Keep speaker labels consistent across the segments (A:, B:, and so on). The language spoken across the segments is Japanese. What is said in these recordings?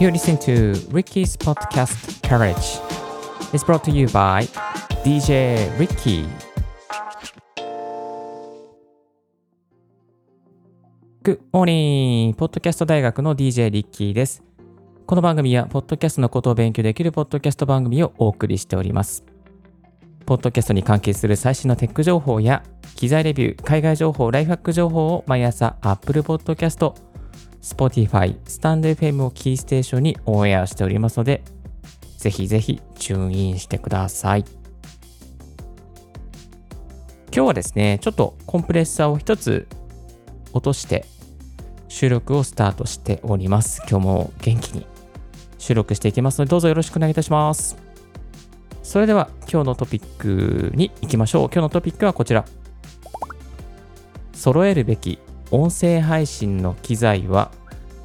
A: You listen to Ricky's podcast Courage. It's brought to you by DJ Ricky. Good morning! ポッドキャスト大学の DJ リッキーです。この番組は、ポッドキャストのことを勉強できるポッドキャスト番組をお送りしております。ポッドキャストに関係する最新のテック情報や、機材レビュー、海外情報、ライフハック情報を毎朝 Apple Podcast、Spotify、スタンド FM をキーステーションにオンエアしておりますので、ぜひぜひチューンインしてください。今日はですね、ちょっとコンプレッサーを一つ落として収録をスタートしております。今日も元気に収録していきますので、どうぞよろしくお願いいたします。それでは今日のトピックに行きましょう。今日のトピックはこちら。揃えるべき音声配信の機材は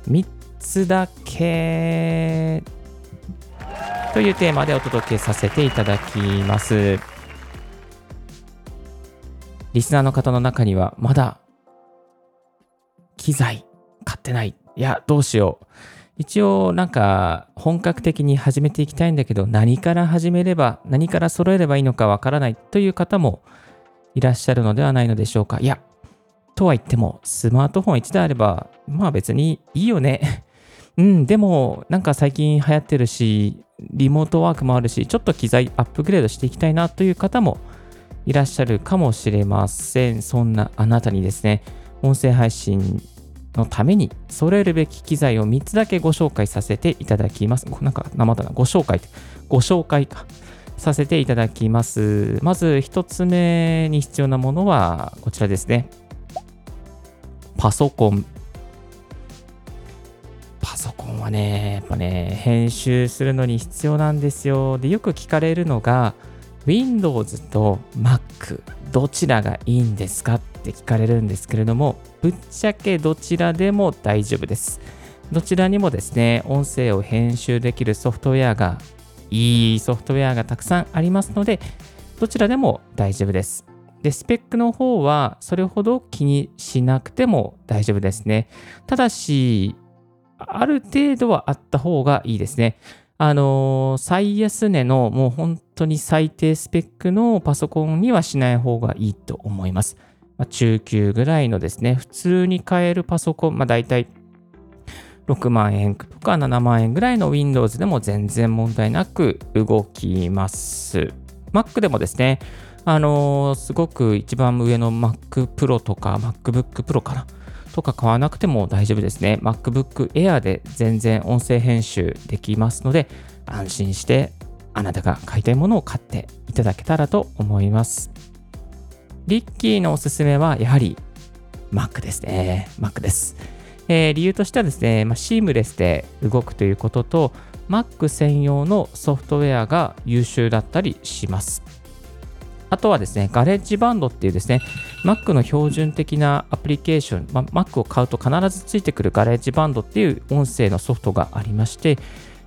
A: 3つだけというテーマでお届けさせていただきます。リスナーの方の中にはまだ機材買ってない。いや、どうしよう。一応なんか本格的に始めていきたいんだけど何から始めれば何から揃えればいいのかわからないという方もいらっしゃるのではないのでしょうか。いや、とは言ってもスマートフォン1台あればまあ別にいいよね。うん、でもなんか最近流行ってるしリモートワークもあるしちょっと機材アップグレードしていきたいなという方もいらっしゃるかもしれません。そんなあなたにですね、音声配信のために揃えるべき機材を3つだけご紹介させていただきます。なんか生だな、ご紹介、ご紹介か。させていただきます。まず1つ目に必要なものはこちらですね。パソコン。パソコンはね、やっぱね、編集するのに必要なんですよ。で、よく聞かれるのが、Windows と Mac どちらがいいんですかって聞かれるんですけれどもぶっちゃけどちらでも大丈夫ですどちらにもですね音声を編集できるソフトウェアがいいソフトウェアがたくさんありますのでどちらでも大丈夫ですでスペックの方はそれほど気にしなくても大丈夫ですねただしある程度はあった方がいいですねあのー最安値のもう本当に最低スペックのパソコンにはしない方がいいと思います。まあ、中級ぐらいのですね、普通に買えるパソコン、まあ大体6万円とか7万円ぐらいの Windows でも全然問題なく動きます。Mac でもですね、あのーすごく一番上の Mac Pro とか MacBook Pro かな？とか買わなくても大丈夫ですね。MacBook Air で全然音声編集できますので、安心してあなたが買いたいものを買っていただけたらと思います。リッキーのおすすめはやはり Mac ですね。Mac です。えー理由としてはですね、まあ、シームレスで動くということと、Mac 専用のソフトウェアが優秀だったりします。あとはですね、ガレッジバンドっていうですね、Mac の標準的なアプリケーション、ま Mac を買うと必ずついてくるガレッジバンドっていう音声のソフトがありまして、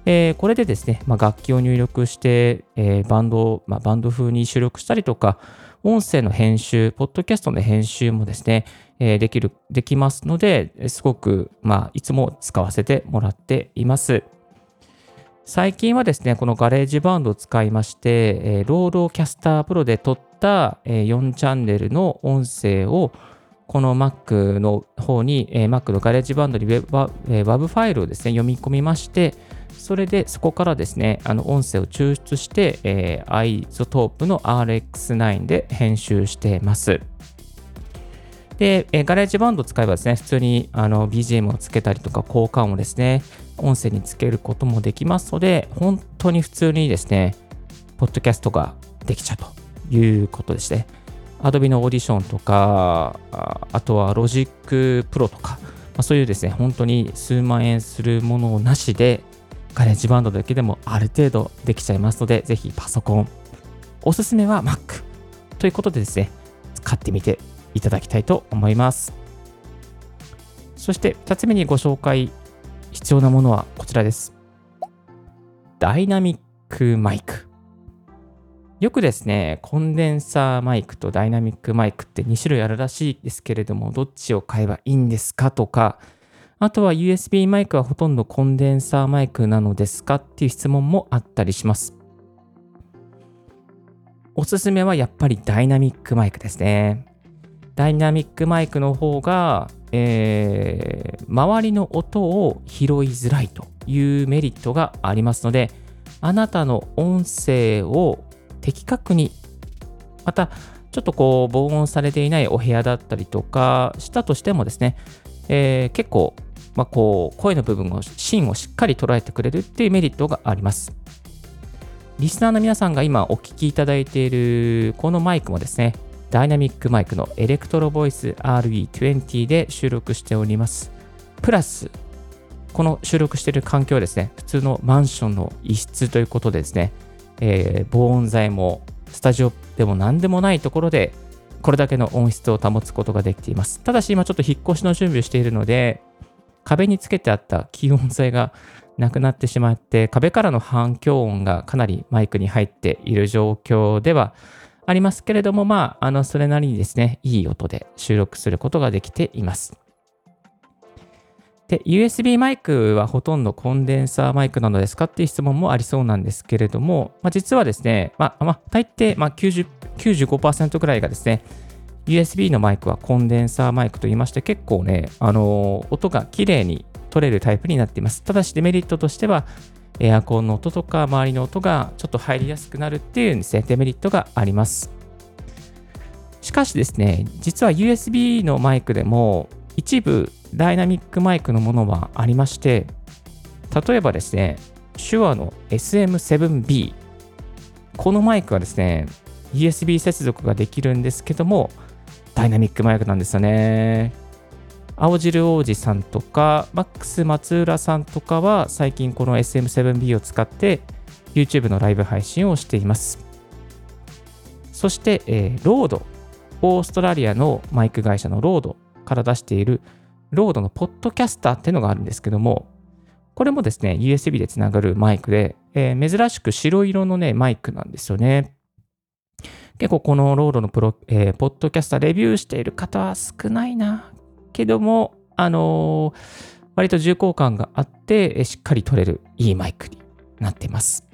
A: えーこれでですね、ま、楽器を入力して、えーバンドを、ま、バンド風に収録したりとか、音声の編集、ポッドキャストの編集もですね、えーできる、できますので、すごく、まあ、いつも使わせてもらっています。最近はですね、この GarageBand を使いまして、えー RODECaster Pro で撮った、えー4チャンネルの音声を、この Mac の方に、えー Mac の GarageBand に WAV, えーファイルをですね、読み込みまして、それでそこからですね、あの音声を抽出して、えー、 iZotope の RX9 で編集しています。で、えー GarageBand を使えばですね、普通にあの BGM をつけたりとか、効果音をですね、音声につけることもできますので、本当に普通にですね、ポッドキャストができちゃうということですね。Adobe のオーディションとか、あとは Logic Pro とか、まあ、そういうですね、本当に数万円するものなしで、 GarageBand だけでもある程度できちゃいますので、ぜひパソコン、おすすめは Mac ということでですね、使ってみていただきたいと思います。そして2つ目にご紹介必要なものはこちらです。ダイナミックマイク。よくですね、コンデンサーマイクとダイナミックマイクって2種類あるらしいですけれども、どっちを買えばいいんですかとか、あとは USB マイクはほとんどコンデンサーマイクなのですかっていう質問もあったりします。おすすめはやっぱりダイナミックマイクですね。ダイナミックマイクの方が、えー、周りの音を拾いづらいというメリットがありますので、あなたの音声を的確に、またちょっとこう防音されていないお部屋だったりとかしたとしてもですね、えー、結構、まあ、こう声の部分を、芯をしっかり捉えてくれるっていうメリットがあります。リスナーの皆さんが今お聞きいただいているこのマイクもですね、ダイナミックマイクのエレクトロボイス RE20 で収録しております。プラス、この収録している環境はですね、普通のマンションの一室ということでですね、えー、防音材もスタジオでも何でもないところで、これだけの音質を保つことができています。ただし今ちょっと引っ越しの準備をしているので、壁につけてあった気温材がなくなってしまって、壁からの反響音がかなりマイクに入っている状況ではありますけれども、まあ、あの、それなりにですね、いい音で収録することができています。で、USB マイクはほとんどコンデンサーマイクなのですかっていう質問もありそうなんですけれども、まあ、実はですね、まあ、まあ、大抵、まあ90、95%ぐらいがですね、USB のマイクはコンデンサーマイクと言いまして、結構ね、あのー、音が綺麗に取れるタイプになっています。ただしデメリットとしては、エアコンの音とか周りの音がちょっと入りやすくなるっていうですね、デメリットがあります。しかしですね、実は USB のマイクでも一部ダイナミックマイクのものはありまして、例えばですね、手話の SM7B。このマイクはですね、USB 接続ができるんですけども、ダイナミックマイクなんですよね。青汁王子さんとか、マックス松浦さんとかは最近この SM7B を使って YouTube のライブ配信をしています。そして、えー、 RODE、オーストラリアのマイク会社の RODE から出している RODE の Podcaster っていうのがあるんですけども、これもですね、USB でつながるマイクで、えー、珍しく白色のね、マイクなんですよね。結構この RODE のプロ、えー、 Podcaster レビューしている方は少ないな。けども、あのー、割と重厚感があって、しっかり取れるいいマイクになっています。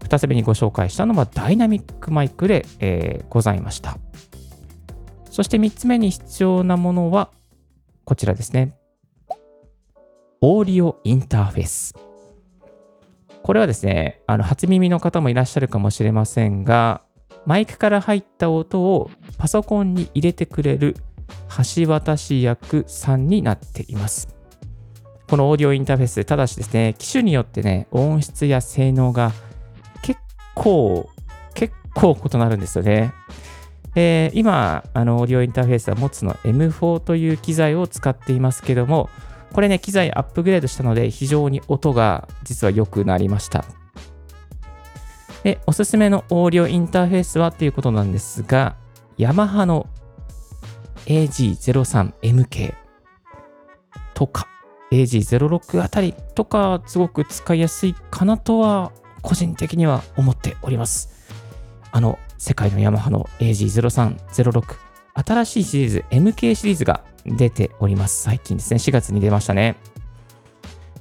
A: 2つ目にご紹介したのはダイナミックマイクで、えー、ございました。そして3つ目に必要なものはこちらですね。オーディオインターフェース。これはですね、あの初耳の方もいらっしゃるかもしれませんが、マイクから入った音をパソコンに入れてくれる橋渡し役さんになっています。このオーディオインターフェース、ただしですね、機種によってね、音質や性能が結構、結構異なるんですよね。えー、今、あの、オーディオインターフェースは持つの M4 という機材を使っていますけども、これね、機材アップグレードしたので、非常に音が実は良くなりました。で、おすすめのオーディオインターフェースはということなんですが、ヤマハの AG03MK とか AG06 あたりとかすごく使いやすいかなとは個人的には思っております。あの世界のヤマハの AG03、06新しいシリーズ MK シリーズが出ております。最近ですね、4月に出ましたね。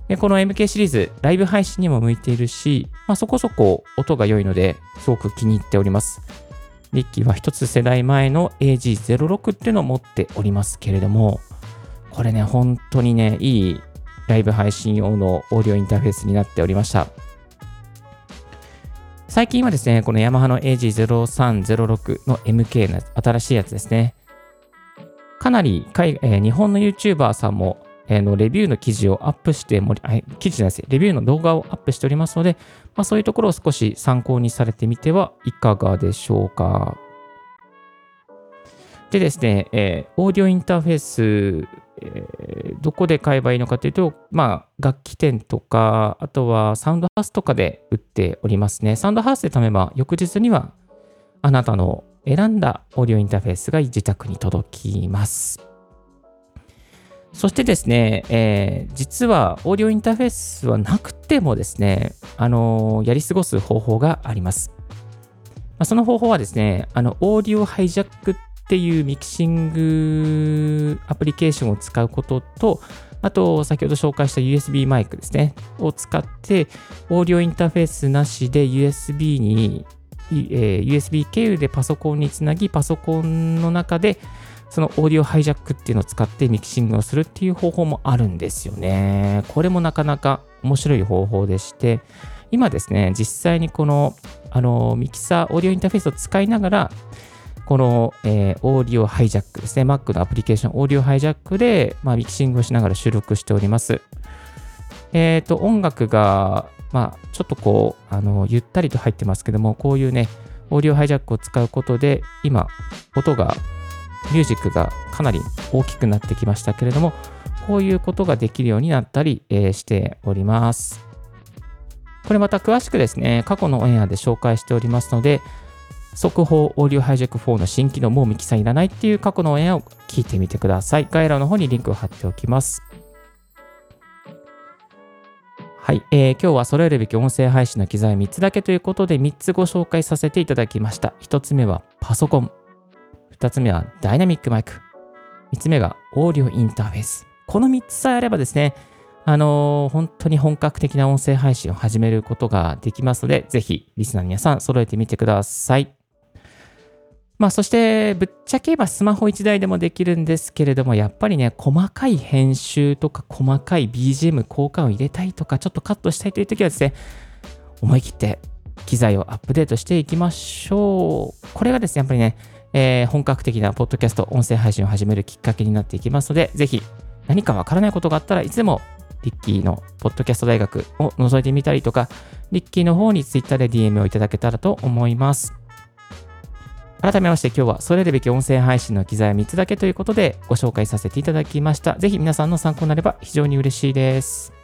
A: でこの MK シリーズ、ライブ配信にも向いているし、まあ、そこそこ音が良いので、すごく気に入っております。リッキーは一つ世代前の AG06 っていうのを持っておりますけれども、これね、本当にね、いいライブ配信用のオーディオインターフェースになっておりました。最近はですね、このヤマハの AG0306 の MK の新しいやつですね。かなり海、えー、日本の YouTuber さんもえー、のレビューの記事をアップしてもり、記事じゃないですレビューの動画をアップしておりますので、まあ、そういうところを少し参考にされてみてはいかがでしょうか。でですね、えー、オーディオインターフェース、えー、どこで買えばいいのかというと、まあ、楽器店とか、あとはサウンドハウスとかで売っておりますね。サウンドハウスで試めば、翌日にはあなたの選んだオーディオインターフェースが自宅に届きます。そしてですね、えー、実はオーディオインターフェースはなくてもですね、あのー、やり過ごす方法があります。まあ、その方法はですね、あの、オーディオハイジャックっていうミキシングアプリケーションを使うことと、あと、先ほど紹介した USB マイクですね、を使って、オーディオインターフェースなしで USB に、えー、USB 経由でパソコンにつなぎ、パソコンの中で、そのオーディオハイジャックっていうのを使ってミキシングをするっていう方法もあるんですよね。これもなかなか面白い方法でして、今ですね、実際にこのあのミキサー、オーディオインターフェースを使いながら、この、えー、オーディオハイジャックですね、Mac のアプリケーション、オーディオハイジャックで、まあ、ミキシングをしながら収録しております。えっ、ー、と、音楽が、まあ、ちょっとこう、あの、ゆったりと入ってますけども、こういうね、オーディオハイジャックを使うことで、今、音が、ミュージックがかなり大きくなってきましたけれども、こういうことができるようになったり、えー、しております。これまた詳しくですね、過去のオンエアで紹介しておりますので、速報オーディオハイジャック4の新機能もうミキさんいらないっていう過去のオンエアを聞いてみてください。概要欄の方にリンクを貼っておきます。はい、えー、今日は揃えるべき音声配信の機材3つだけということで3つご紹介させていただきました。1つ目はパソコン。2つ目はダイナミックマイク。3つ目がオーディオインターフェース。この3つさえあればですね、あのー、本当に本格的な音声配信を始めることができますので、ぜひリスナーの皆さん揃えてみてください。まあそしてぶっちゃけ言えばスマホ1台でもできるんですけれどもやっぱりね細かい編集とか細かい BGM 効果を入れたいとかちょっとカットしたいという時はですね思い切って機材をアップデートしていきましょうこれがですねやっぱりね、えー、本格的なポッドキャスト音声配信を始めるきっかけになっていきますのでぜひ何かわからないことがあったらいつでもリッキーのポッドキャスト大学を覗いてみたりとかリッキーの方に Twitter で DM をいただけたらと思います改めまして今日はそれるべき音声配信の機材3つだけということでご紹介させていただきました。ぜひ皆さんの参考になれば非常に嬉しいです。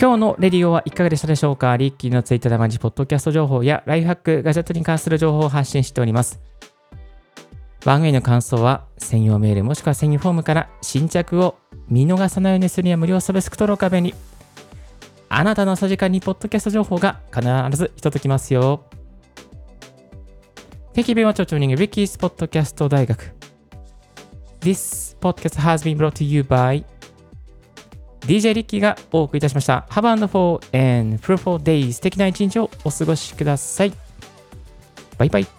A: 今日のレディオはいかがでしたでしょうか？リッキーのツイッターで毎日ポッドキャスト情報やライフハック、ガジェットに関する情報を発信しております。番組の感想は専用メールもしくは専用フォームから新着を見逃さないようにするには無料サブスク登録画面にあなたの朝時間にポッドキャスト情報が必ずひとときますよ。Thank you very much for joining Ricky's Podcast 大学。This podcast has been brought to you by DJ リッキーがお送りいたしました。Have a wonderful and fruitful days 素敵な一日をお過ごしください。バイバイ。